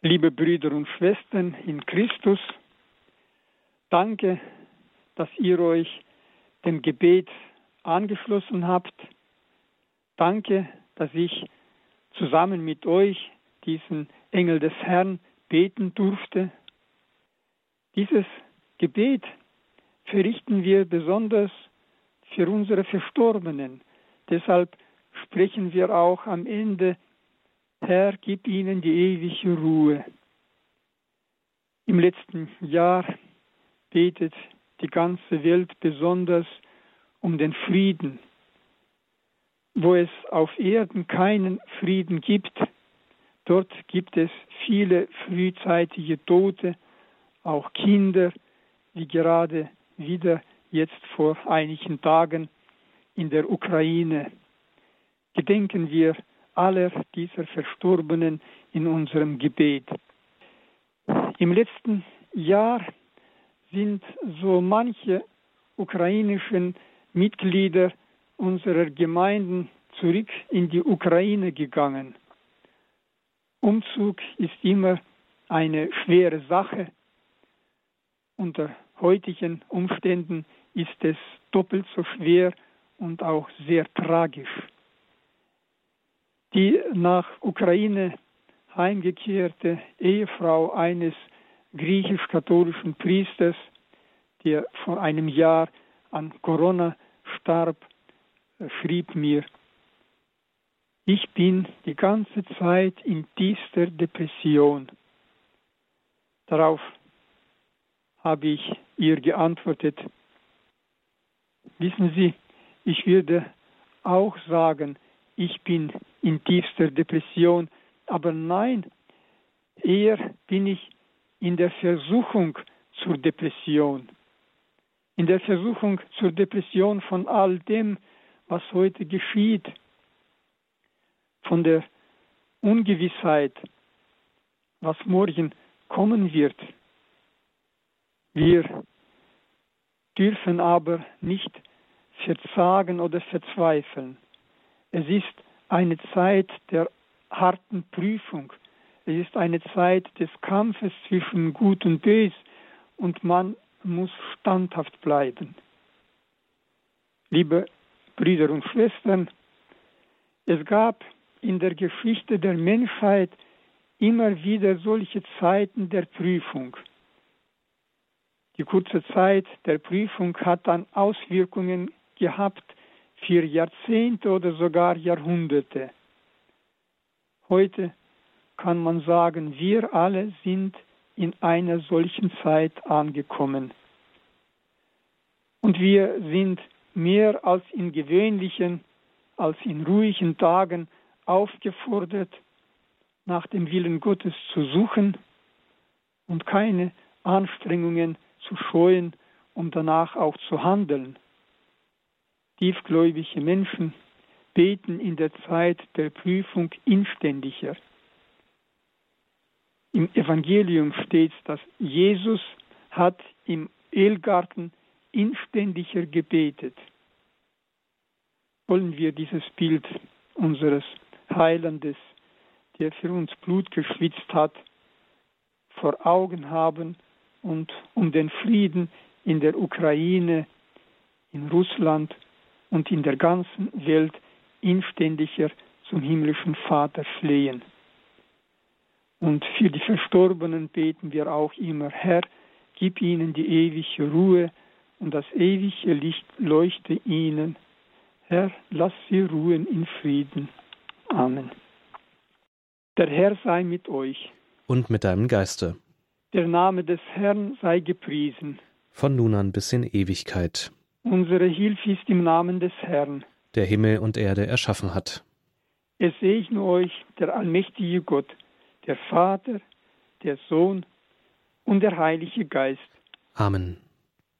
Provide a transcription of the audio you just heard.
Liebe Brüder und Schwestern in Christus, danke, dass ihr euch dem Gebet angeschlossen habt. Danke, dass ich zusammen mit euch diesen Engel des Herrn beten durfte. Dieses Gebet verrichten wir besonders für unsere Verstorbenen. Deshalb sprechen wir auch am Ende, Herr, gib ihnen die ewige Ruhe. Im letzten Jahr betet die ganze Welt besonders um den Frieden. Wo es auf Erden keinen Frieden gibt, dort gibt es viele frühzeitige Tote, auch Kinder, wie gerade wieder jetzt vor einigen Tagen in der Ukraine. Gedenken wir aller dieser Verstorbenen in unserem Gebet. Im letzten Jahr sind so manche ukrainischen Mitglieder unserer Gemeinden zurück in die Ukraine gegangen. Umzug ist immer eine schwere Sache. Unter heutigen Umständen ist es doppelt so schwer und auch sehr tragisch. Die nach Ukraine heimgekehrte Ehefrau eines griechisch-katholischen Priesters, der vor einem Jahr an Corona starb, schrieb mir, ich bin die ganze Zeit in tiefster Depression. Darauf habe ich ihr geantwortet, wissen Sie, ich würde auch sagen, ich bin in tiefster Depression, aber nein, eher bin ich in der Versuchung zur Depression. In der Versuchung zur Depression von all dem, was heute geschieht, von der Ungewissheit, was morgen kommen wird. Wir dürfen aber nicht verzagen oder verzweifeln. Es ist eine Zeit der harten Prüfung. Es ist eine Zeit des Kampfes zwischen Gut und Bös und man muss standhaft bleiben. Liebe Brüder und Schwestern, es gab in der Geschichte der Menschheit immer wieder solche Zeiten der Prüfung. Die kurze Zeit der Prüfung hat dann Auswirkungen gehabt für Jahrzehnte oder sogar Jahrhunderte. Heute kann man sagen, wir alle sind in einer solchen Zeit angekommen. Und wir sind mehr als in gewöhnlichen, als in ruhigen Tagen aufgefordert, nach dem Willen Gottes zu suchen und keine Anstrengungen zu scheuen, um danach auch zu handeln. Tiefgläubige Menschen beten in der Zeit der Prüfung inständiger. Im Evangelium steht, dass Jesus hat im Ehegarten inständiger gebetet. Wollen wir dieses Bild unseres Heilandes, der für uns Blut geschwitzt hat, vor Augen haben und um den Frieden in der Ukraine, in Russland und in der ganzen Welt inständiger zum himmlischen Vater flehen. Und für die Verstorbenen beten wir auch immer, Herr, gib ihnen die ewige Ruhe und das ewige Licht leuchte ihnen. Herr, lass sie ruhen in Frieden. Amen. Der Herr sei mit euch. Und mit deinem Geiste. Der Name des Herrn sei gepriesen. Von nun an bis in Ewigkeit. Unsere Hilfe ist im Namen des Herrn, der Himmel und Erde erschaffen hat. Es segne euch der allmächtige Gott, der Vater, der Sohn und der Heilige Geist. Amen.